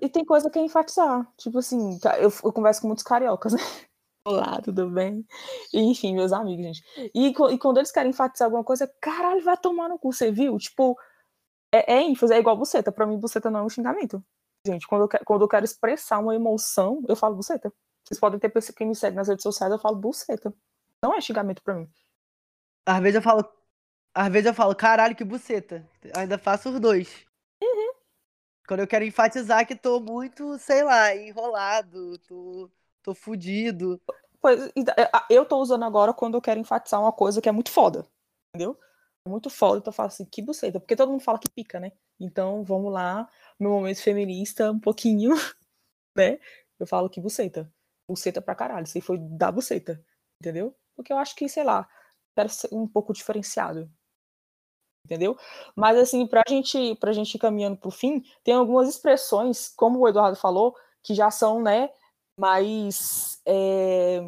E tem coisa que é enfatizar. Tipo assim, ca- eu, eu converso com muitos cariocas, né? Olá, tudo bem? Enfim, meus amigos, gente. E, e quando eles querem enfatizar alguma coisa, caralho, vai tomar no cu, você viu? Tipo, é, é ênfase, é igual buceta. Pra mim, buceta não é um xingamento. Gente, quando eu, que- quando eu quero expressar uma emoção, eu falo buceta. Vocês podem ter pessoa que me segue nas redes sociais, eu falo buceta. Não é xingamento pra mim. Às vezes eu falo. Às vezes eu falo, caralho, que buceta. Ainda faço os dois. Quando eu quero enfatizar que tô muito, sei lá, enrolado, tô, tô fudido. Pois, a- eu tô usando agora quando eu quero enfatizar uma coisa que é muito foda, entendeu? É muito foda, então eu falo assim, que buceta, porque todo mundo fala que pica, né? Então, vamos lá, meu momento feminista, um pouquinho, né? Eu falo que buceta. Buceta pra caralho, isso aí foi da buceta, entendeu? Porque eu acho que, sei lá, quero ser um pouco diferenciado, entendeu? Mas assim, pra gente, pra gente ir caminhando pro fim, tem algumas expressões, como o Eduardo falou, que já são, né, mais é,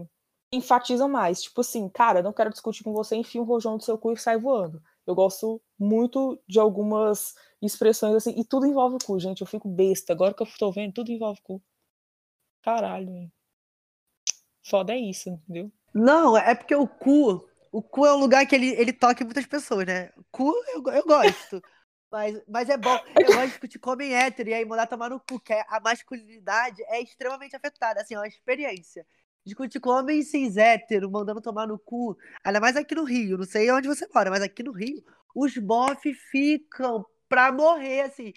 enfatizam mais. Tipo assim, cara, não quero discutir com você, enfia um rojão do seu cu e sai voando. Eu gosto muito de algumas expressões assim, e tudo envolve o cu, gente. Eu fico besta. Agora que eu tô vendo, tudo envolve o cu. Caralho, hein? Foda é isso, entendeu? Não, é porque o cu. O cu é um lugar que ele, ele toca em muitas pessoas, né? Cu eu, eu gosto. Mas, mas é bom. Eu gosto de discutir homem hétero e aí mandar tomar no cu, que é- a masculinidade é extremamente afetada. Assim, é uma experiência. Discutir com homem cis hétero, mandando tomar no cu. Ainda mais aqui no Rio. Não sei onde você mora, mas aqui no Rio, os bofs ficam pra morrer, assim.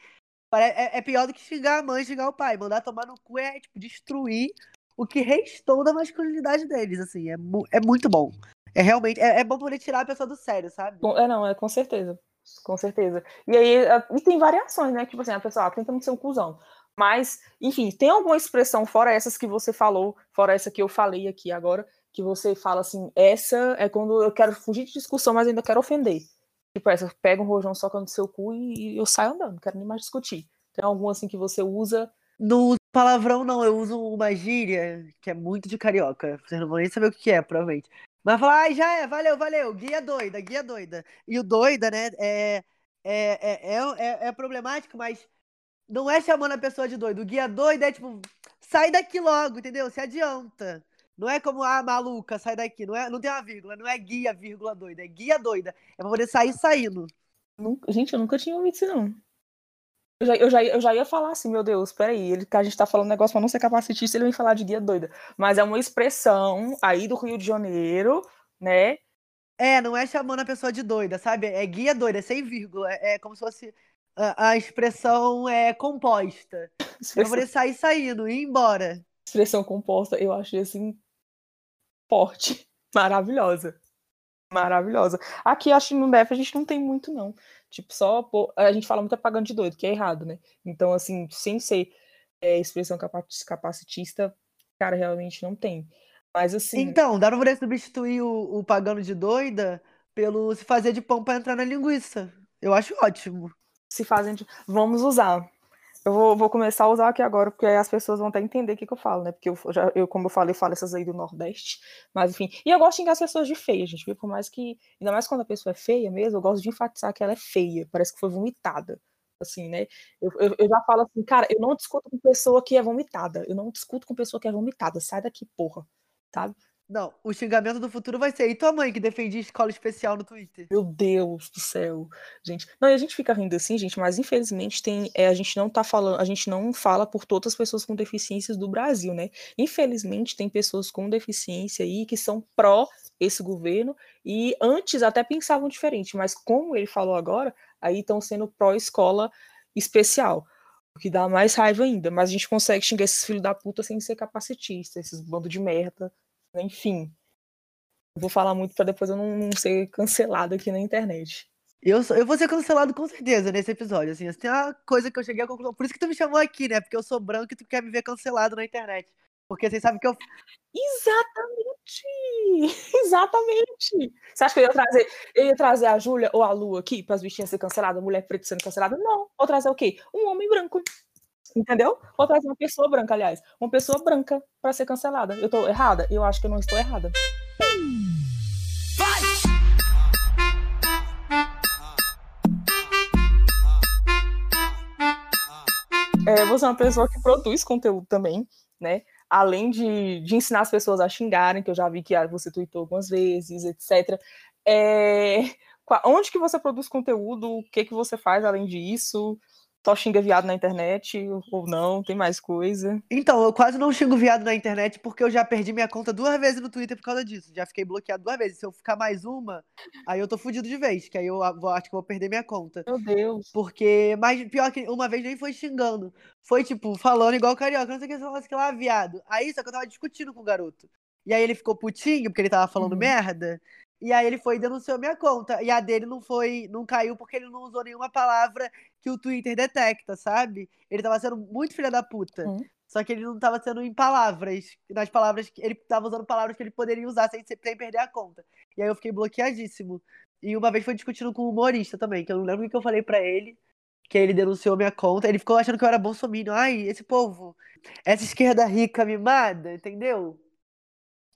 É, é pior do que xingar a mãe, xingar o pai. Mandar tomar no cu é, tipo, destruir o que restou da masculinidade deles, assim. É, mu- é muito bom. É realmente. É, é bom poder tirar a pessoa do sério, sabe? É, não, é com certeza. Com certeza. E aí, e tem variações, né? Tipo assim, a pessoa ah, tenta não ser um cuzão. Mas, enfim, tem alguma expressão, fora essas que você falou, fora essa que eu falei aqui agora, que você fala assim, essa é quando eu quero fugir de discussão, mas ainda quero ofender. Tipo essa, pega um rojão soca no seu cu e, eu saio andando, não quero nem mais discutir. Tem alguma assim que você usa Não Palavrão não, eu uso uma gíria que é muito de carioca. Vocês não vão nem saber o que é, provavelmente. Mas falar, ai, já é, valeu, valeu, guia doida, guia doida. E o doida, né, é, é, é, é, é problemático, mas não é chamando a pessoa de doido. O guia doida é tipo, sai daqui logo, entendeu? Se adianta. Não é como, ah, maluca, sai daqui. Não, é, não tem uma vírgula, não é guia, vírgula doida. É guia doida. É pra poder sair saindo. Gente, eu nunca tinha ouvido isso, não. Eu já, eu, já, eu já ia falar assim, meu Deus, peraí, ele, a gente tá falando negócio pra não ser capacitista, ele vem falar de guia doida. Mas é uma expressão aí do Rio de Janeiro, né? É, não é chamando a pessoa de doida, sabe? É guia doida, é sem vírgula. É, é como se fosse a, a expressão é composta. Expressão... Poder sair saindo, ir embora. Expressão composta, eu achei assim forte, maravilhosa. Maravilhosa. Aqui, acho que no DF a gente não tem muito, não. Tipo, só. Pô, a gente fala muito apagando de doido, que é errado, né? Então, assim, sem ser é, expressão capacitista, cara, realmente não tem. Mas assim. Então, dá pra poder substituir o, o pagando de doida pelo se fazer de pão para entrar na linguiça. Eu acho ótimo. Se fazem de. Vamos usar. Eu vou, vou, começar a usar aqui agora, porque as pessoas vão até entender o que, que eu falo, né? Porque eu, já, eu, como eu falei, eu falo essas aí do Nordeste. Mas, enfim. E eu gosto de as pessoas de feia, gente. Viu? Por mais que. Ainda mais quando a pessoa é feia mesmo, eu gosto de enfatizar que ela é feia. Parece que foi vomitada. Assim, né? Eu, eu, eu já falo assim, cara, eu não discuto com pessoa que é vomitada. Eu não discuto com pessoa que é vomitada. Sai daqui, porra. Sabe? Não, o xingamento do futuro vai ser. E tua mãe que defendia escola especial no Twitter? Meu Deus do céu, gente. Não, e a gente fica rindo assim, gente, mas infelizmente tem, é, a gente não tá falando, a gente não fala por todas as pessoas com deficiências do Brasil, né? Infelizmente tem pessoas com deficiência aí que são pró esse governo e antes até pensavam diferente, mas como ele falou agora, aí estão sendo pró escola especial. O que dá mais raiva ainda, mas a gente consegue xingar esses filhos da puta sem ser capacitista, esses bando de merda, enfim. Vou falar muito para depois eu não, ser cancelado aqui na internet. Eu, eu vou ser cancelado com certeza nesse episódio. Assim, tem uma coisa que eu cheguei à conclusão. Por isso que tu me chamou aqui, né? Porque eu sou branco e tu quer me ver cancelado na internet. Porque vocês sabem que eu. Exatamente! Exatamente! Você acha que eu ia trazer, eu ia trazer a Júlia ou a Lu aqui para as bichinhas ser canceladas, a mulher preta sendo cancelada? Não. Vou trazer o quê? Um homem branco. Entendeu? Vou trazer uma pessoa branca, aliás. Uma pessoa branca para ser cancelada. Eu tô errada? Eu acho que eu não estou errada. É, você é uma pessoa que produz conteúdo também, né? Além de, de ensinar as pessoas a xingarem, que eu já vi que você tweetou algumas vezes, etc. É, onde que você produz conteúdo? O que que você faz além disso? Só xinga viado na internet ou não? Tem mais coisa? Então, eu quase não xingo viado na internet porque eu já perdi minha conta duas vezes no Twitter por causa disso. Já fiquei bloqueado duas vezes. Se eu ficar mais uma, aí eu tô fudido de vez, que aí eu acho que eu vou perder minha conta. Meu Deus. Porque, mas pior que uma vez nem foi xingando. Foi, tipo, falando igual carioca, não sei o que, o que lá, viado. Aí, só que eu tava discutindo com o garoto. E aí ele ficou putinho, porque ele tava falando uhum. merda. E aí ele foi e denunciou minha conta. E a dele não foi, não caiu porque ele não usou nenhuma palavra que o Twitter detecta, sabe? Ele tava sendo muito filha da puta. Uhum. Só que ele não tava sendo em palavras. Nas palavras. Ele tava usando palavras que ele poderia usar sem, sem perder a conta. E aí eu fiquei bloqueadíssimo. E uma vez foi discutindo com um humorista também, que eu não lembro o que eu falei para ele. Que ele denunciou minha conta. Ele ficou achando que eu era bolsominion. Ai, esse povo. Essa esquerda rica mimada, entendeu?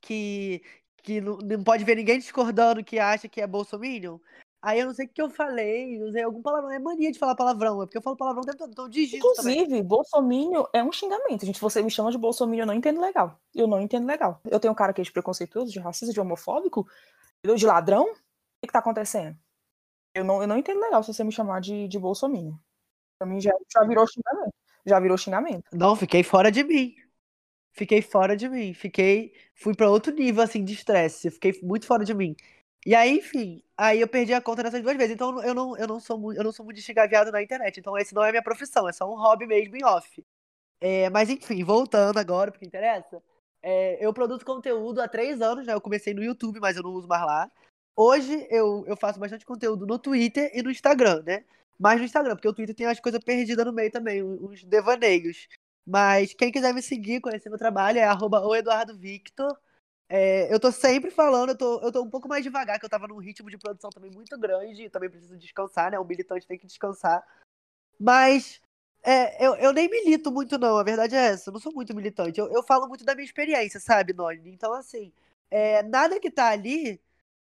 Que, que não, não pode ver ninguém discordando que acha que é bolsominion. Aí eu não sei o que eu falei, usei algum palavrão. É mania de falar palavrão, é porque eu falo palavrão o tempo todo, então digito Inclusive, também. bolsominion é um xingamento. Gente, você me chama de bolsominion, eu não entendo legal. Eu não entendo legal. Eu tenho um cara que é de preconceituoso, de racista, de homofóbico, de ladrão. O que, que tá acontecendo? Eu não, eu não entendo legal se você me chamar de, de bolsominion. Pra mim já, já virou xingamento. Já virou xingamento. Não, fiquei fora de mim fiquei fora de mim. Fiquei. Fui para outro nível, assim, de estresse. Fiquei muito fora de mim. E aí, enfim, aí eu perdi a conta nessas duas vezes. Então eu não, eu não, sou, muito, eu não sou muito de xingar viado na internet. Então esse não é minha profissão, é só um hobby mesmo em off. É, mas enfim, voltando agora, porque interessa. É, eu produzo conteúdo há três anos, né? Eu comecei no YouTube, mas eu não uso mais lá. Hoje eu, eu faço bastante conteúdo no Twitter e no Instagram, né? Mais no Instagram, porque o Twitter tem as coisas perdidas no meio também, uns devaneios. Mas quem quiser me seguir, conhecer meu trabalho, é arroba Victor. É, eu tô sempre falando, eu tô, eu tô um pouco mais devagar, que eu tava num ritmo de produção também muito grande, e também preciso descansar, né? O militante tem que descansar. Mas É, eu, eu nem milito muito, não. A verdade é essa. Eu não sou muito militante. Eu, eu falo muito da minha experiência, sabe, Noni? Então, assim, é, nada que tá ali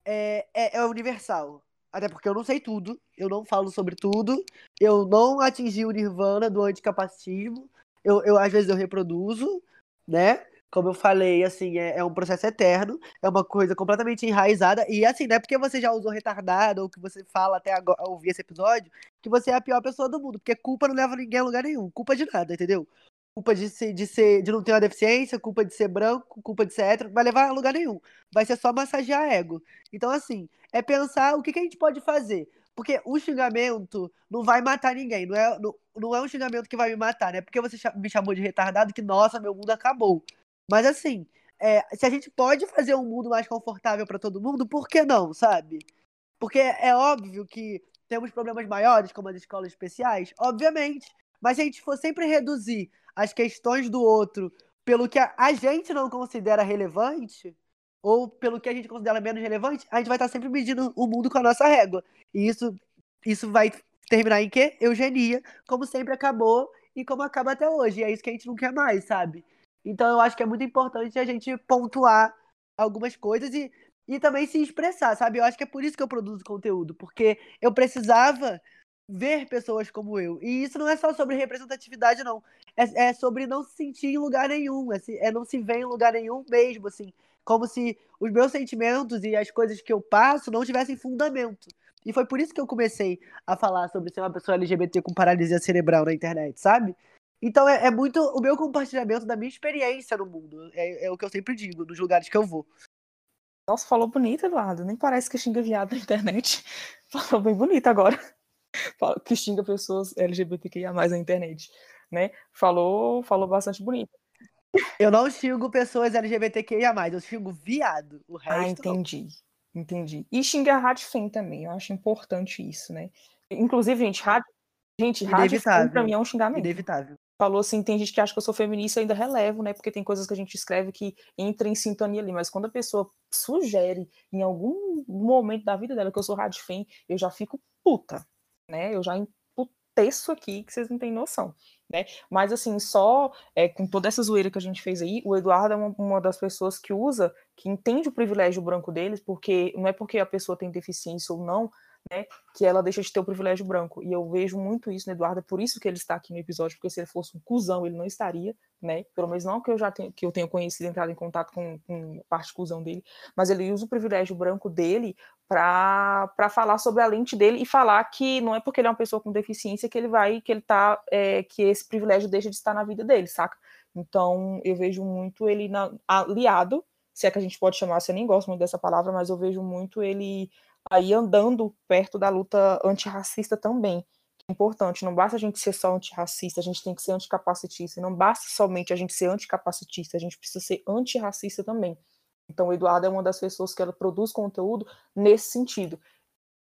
é, é, é universal. Até porque eu não sei tudo, eu não falo sobre tudo, eu não atingi o nirvana do anticapacitismo, eu, eu às vezes eu reproduzo, né? Como eu falei, assim, é, é, um processo eterno, é uma coisa completamente enraizada, e assim, não é porque você já usou retardado, ou que você fala até agora, ouvir esse episódio, que você é a pior pessoa do mundo, porque culpa não leva ninguém a lugar nenhum, culpa de nada, entendeu? Culpa de ser, de ser, de não ter uma deficiência, culpa de ser branco, culpa de ser hétero, vai levar a lugar nenhum. Vai ser só massagear ego. Então, assim, é pensar o que, que a gente pode fazer. Porque o xingamento não vai matar ninguém. Não é, não, não é um xingamento que vai me matar, né? Porque você me chamou de retardado que, nossa, meu mundo acabou. Mas assim, é, se a gente pode fazer um mundo mais confortável para todo mundo, por que não, sabe? Porque é óbvio que temos problemas maiores, como as escolas especiais, obviamente. Mas se a gente for sempre reduzir as questões do outro pelo que a, a gente não considera relevante, ou pelo que a gente considera menos relevante, a gente vai estar sempre medindo o mundo com a nossa régua. E isso, isso vai terminar em quê? Eugenia, como sempre acabou e como acaba até hoje. E é isso que a gente não quer mais, sabe? Então eu acho que é muito importante a gente pontuar algumas coisas e, e também se expressar, sabe? Eu acho que é por isso que eu produzo conteúdo, porque eu precisava ver pessoas como eu. E isso não é só sobre representatividade, não. É, é sobre não se sentir em lugar nenhum, é, se, é não se ver em lugar nenhum mesmo, assim como se os meus sentimentos e as coisas que eu passo não tivessem fundamento. E foi por isso que eu comecei a falar sobre ser uma pessoa LGBT com paralisia cerebral na internet, sabe? Então é, é muito o meu compartilhamento da minha experiência no mundo. É, é, o que eu sempre digo, nos lugares que eu vou. Nossa, falou bonito, Eduardo. Nem parece que xinga viado na internet. Falou bem bonito agora. Que xinga pessoas LGBTQIA na internet. Né? Falou, falou bastante bonito. Eu não xingo pessoas LGBTQIA, eu xingo viado. O ah, resto. Ah, entendi. Não. Entendi. E xinga Radfem também. Eu acho importante isso, né? Inclusive, gente, rádio. Gente, Radfem pra mim é um xingamento. Inevitável. Falou assim, tem gente que acha que eu sou feminista, eu ainda relevo, né? Porque tem coisas que a gente escreve que entra em sintonia ali. Mas quando a pessoa sugere em algum momento da vida dela que eu sou Radfem, eu já fico puta, né? Eu já emputeço aqui que vocês não têm noção né? Mas assim, só é, com toda essa zoeira que a gente fez aí, o Eduardo é uma, uma, das pessoas que usa, que entende o privilégio branco deles, porque não é porque a pessoa tem deficiência ou não, né, que ela deixa de ter o privilégio branco. E eu vejo muito isso no Eduardo, é por isso que ele está aqui no episódio, porque se ele fosse um cuzão, ele não estaria, né? Pelo menos não que eu já tenho, que eu tenho conhecido, entrado em contato com, com parte cuzão dele, mas ele usa o privilégio branco dele para falar sobre a lente dele e falar que não é porque ele é uma pessoa com deficiência que ele vai, que ele tá, é, que esse privilégio deixa de estar na vida dele, saca? Então eu vejo muito ele na, aliado, se é que a gente pode chamar, se eu nem gosto muito dessa palavra, mas eu vejo muito ele aí andando perto da luta antirracista também. É importante, não basta a gente ser só antirracista, a gente tem que ser anticapacitista, não basta somente a gente ser anticapacitista, a gente precisa ser antirracista também. Então, o Eduardo é uma das pessoas que ela produz conteúdo nesse sentido.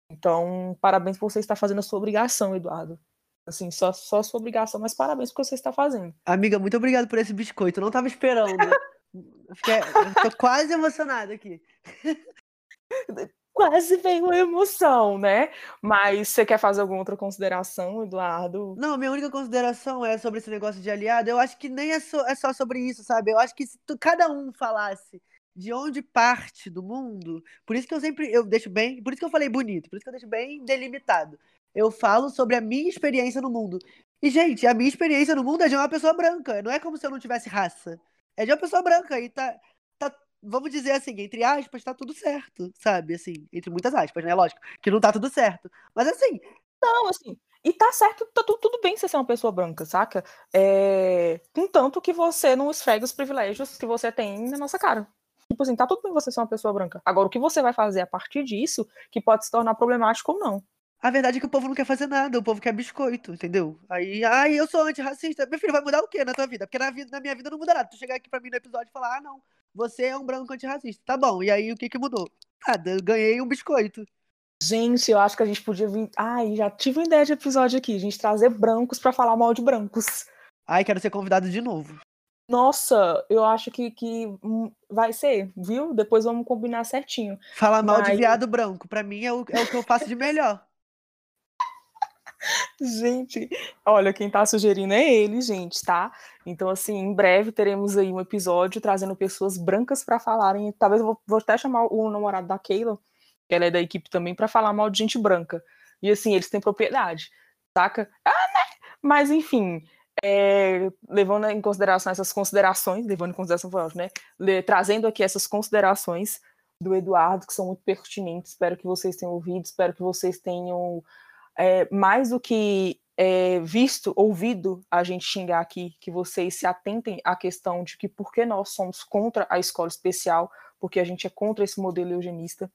Então, parabéns por você estar fazendo a sua obrigação, Eduardo. Assim, só, só a sua obrigação, mas parabéns por você está fazendo. Amiga, muito obrigado por esse biscoito. Eu não estava esperando. Fiquei, tô quase emocionada aqui. quase veio uma emoção, né? Mas você quer fazer alguma outra consideração, Eduardo? Não, minha única consideração é sobre esse negócio de aliado. Eu acho que nem é só, é só sobre isso, sabe? Eu acho que se tu, cada um falasse de onde parte do mundo, por isso que eu sempre eu deixo bem, por isso que eu falei bonito, por isso que eu deixo bem delimitado. Eu falo sobre a minha experiência no mundo. E, gente, a minha experiência no mundo é de uma pessoa branca. Não é como se eu não tivesse raça. É de uma pessoa branca. E tá, vamos dizer assim, entre aspas, tá tudo certo, sabe? Assim, entre muitas aspas, né? Lógico, que não tá tudo certo. Mas assim. Não, assim. E tá certo, tá tudo, tudo bem você ser uma pessoa branca, saca? É... Contanto que você não esfrega os privilégios que você tem na nossa cara. Tipo assim, tá tudo bem você ser uma pessoa branca. Agora, o que você vai fazer a partir disso que pode se tornar problemático ou não. A verdade é que o povo não quer fazer nada, o povo quer biscoito, entendeu? Aí, ai, eu sou antirracista. Meu filho, vai mudar o quê na tua vida? Porque na, vida, na minha vida não muda nada. Tu chegar aqui pra mim no episódio e falar, ah, não, você é um branco antirracista. Tá bom, e aí o que que mudou? Nada, eu ganhei um biscoito. Gente, eu acho que a gente podia vir. Ai, já tive uma ideia de episódio aqui. A gente trazer brancos para falar mal de brancos. Ai, quero ser convidado de novo. Nossa, eu acho que, que vai ser, viu? Depois vamos combinar certinho. Falar mal Mas... de viado branco, pra mim é o, é o que eu faço de melhor. Gente, olha, quem tá sugerindo é ele, gente, tá? Então, assim, em breve teremos aí um episódio trazendo pessoas brancas para falarem. Talvez eu vou, até chamar o namorado da Keila, que ela é da equipe também, para falar mal de gente branca. E assim, eles têm propriedade, saca? Ah, né? Mas, enfim, é, levando em consideração essas considerações, levando em consideração, né? Le, trazendo aqui essas considerações do Eduardo, que são muito pertinentes. Espero que vocês tenham ouvido, espero que vocês tenham é, mais do que é, visto, ouvido a gente xingar aqui, que vocês se atentem à questão de que por que nós somos contra a escola especial, porque a gente é contra esse modelo eugenista.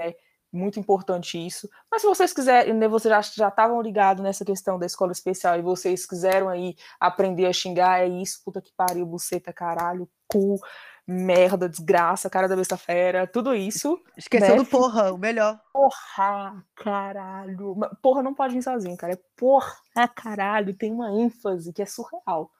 É muito importante isso. Mas se vocês quiserem, né, vocês já estavam ligados nessa questão da escola especial e vocês quiseram aí aprender a xingar, é isso, puta que pariu, buceta, caralho, cu merda, desgraça, cara da besta fera, tudo isso. Esqueceu né? do porra, o melhor. Porra, caralho. Porra não pode vir sozinho, cara. É porra, caralho. Tem uma ênfase que é surreal.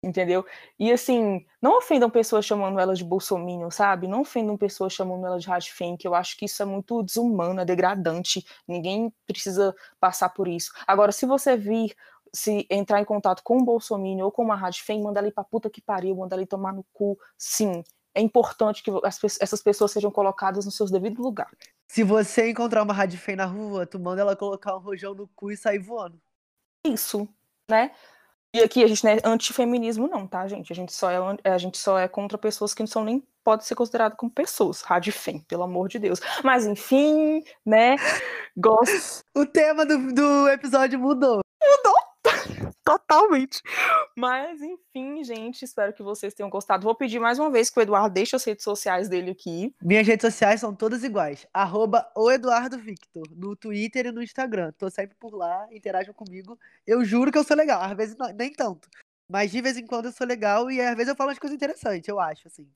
Entendeu? E assim, não ofendam pessoas chamando elas de bolsominion, sabe? Não ofendam pessoas chamando elas de radfem, que eu acho que isso é muito desumano, é degradante. Ninguém precisa passar por isso. Agora, se você vir se entrar em contato com o Bolsonaro ou com uma rádio fem, manda ali pra puta que pariu, manda ali tomar no cu. Sim, é importante que as, essas pessoas sejam colocadas nos seus devidos lugares. Se você encontrar uma rádio fem na rua, tu manda ela colocar um rojão no cu e sair voando. Isso, né? E aqui a gente não é antifeminismo, não, tá, gente? A gente só é, a gente só é contra pessoas que não são nem podem ser consideradas como pessoas. Rádio Fem, pelo amor de Deus. Mas enfim, né? Gosto. o tema do, do episódio. Mudou Totalmente. Mas, enfim, gente, espero que vocês tenham gostado. Vou pedir mais uma vez que o Eduardo deixe as redes sociais dele aqui. Minhas redes sociais são todas iguais. Arroba o Eduardo Victor, no Twitter e no Instagram. Tô sempre por lá, interajam comigo. Eu juro que eu sou legal, às vezes não, nem tanto. Mas de vez em quando eu sou legal e às vezes eu falo umas coisas interessantes, eu acho, assim.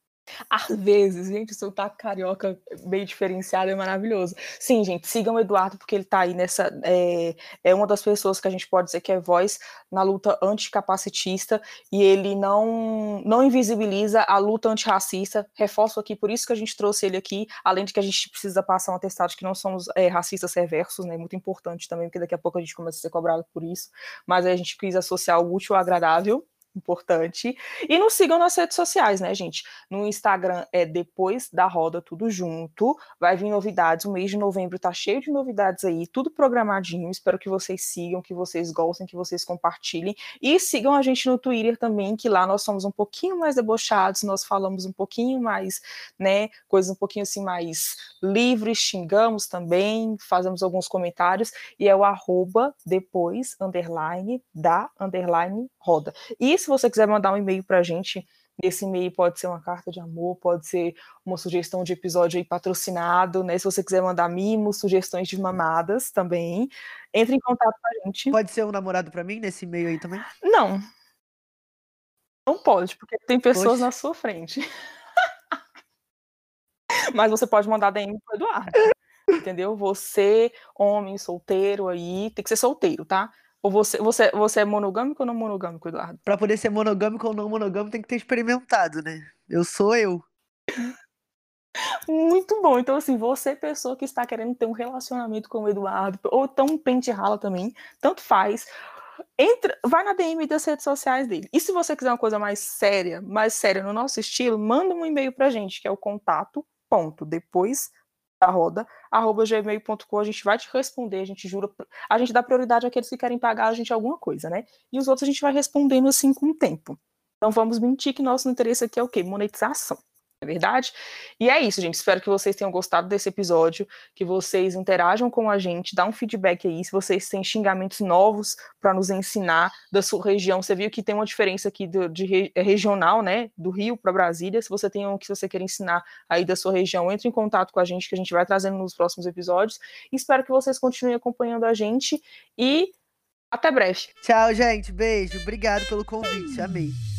Às vezes, gente, o sotaque carioca bem diferenciado é maravilhoso. Sim, gente, sigam o Eduardo, porque ele está aí nessa. É, é uma das pessoas que a gente pode dizer que é voz na luta anticapacitista e ele não, não invisibiliza a luta antirracista. Reforço aqui, por isso que a gente trouxe ele aqui, além de que a gente precisa passar um atestado de que não somos é, racistas reversos, né? Muito importante também, porque daqui a pouco a gente começa a ser cobrado por isso. Mas a gente quis associar o útil ao agradável importante. E nos sigam nas redes sociais, né, gente? No Instagram é depois da roda tudo junto. Vai vir novidades. O mês de novembro tá cheio de novidades aí, tudo programadinho. Espero que vocês sigam, que vocês gostem, que vocês compartilhem. E sigam a gente no Twitter também, que lá nós somos um pouquinho mais debochados, nós falamos um pouquinho mais, né, coisas um pouquinho assim mais livres, xingamos também, fazemos alguns comentários e é o arroba depois underline da underline roda. E se você quiser mandar um e-mail para a gente, esse e-mail pode ser uma carta de amor, pode ser uma sugestão de episódio aí patrocinado, né? Se você quiser mandar mimos, sugestões de mamadas também, entre em contato com a gente. Pode ser um namorado para mim nesse e-mail aí também? Não. Não pode, porque tem pessoas Poxa. na sua frente. Mas você pode mandar DM pro Eduardo. Entendeu? Você, homem solteiro aí, tem que ser solteiro, tá? Ou você, você, você é monogâmico ou não monogâmico, Eduardo? Pra poder ser monogâmico ou não monogâmico, tem que ter experimentado, né? Eu sou eu. Muito bom. Então, assim, você, pessoa que está querendo ter um relacionamento com o Eduardo, ou tão pente rala também, tanto faz. Entra, vai na DM das redes sociais dele. E se você quiser uma coisa mais séria, mais séria no nosso estilo, manda um e-mail pra gente, que é o contato ponto depois da roda, arroba gmail.com, a gente vai te responder, a gente jura, a gente dá prioridade àqueles que querem pagar a gente alguma coisa, né? E os outros a gente vai respondendo assim com o tempo. Então vamos mentir que nosso interesse aqui é o quê? Monetização é verdade? E é isso, gente. Espero que vocês tenham gostado desse episódio, que vocês interajam com a gente, dá um feedback aí, se vocês têm xingamentos novos para nos ensinar da sua região. Você viu que tem uma diferença aqui do, de é regional, né? Do Rio para Brasília. Se você tem um que você quer ensinar aí da sua região, entre em contato com a gente, que a gente vai trazendo nos próximos episódios. Espero que vocês continuem acompanhando a gente e até breve. Tchau, gente. Beijo. Obrigado pelo convite. Amei.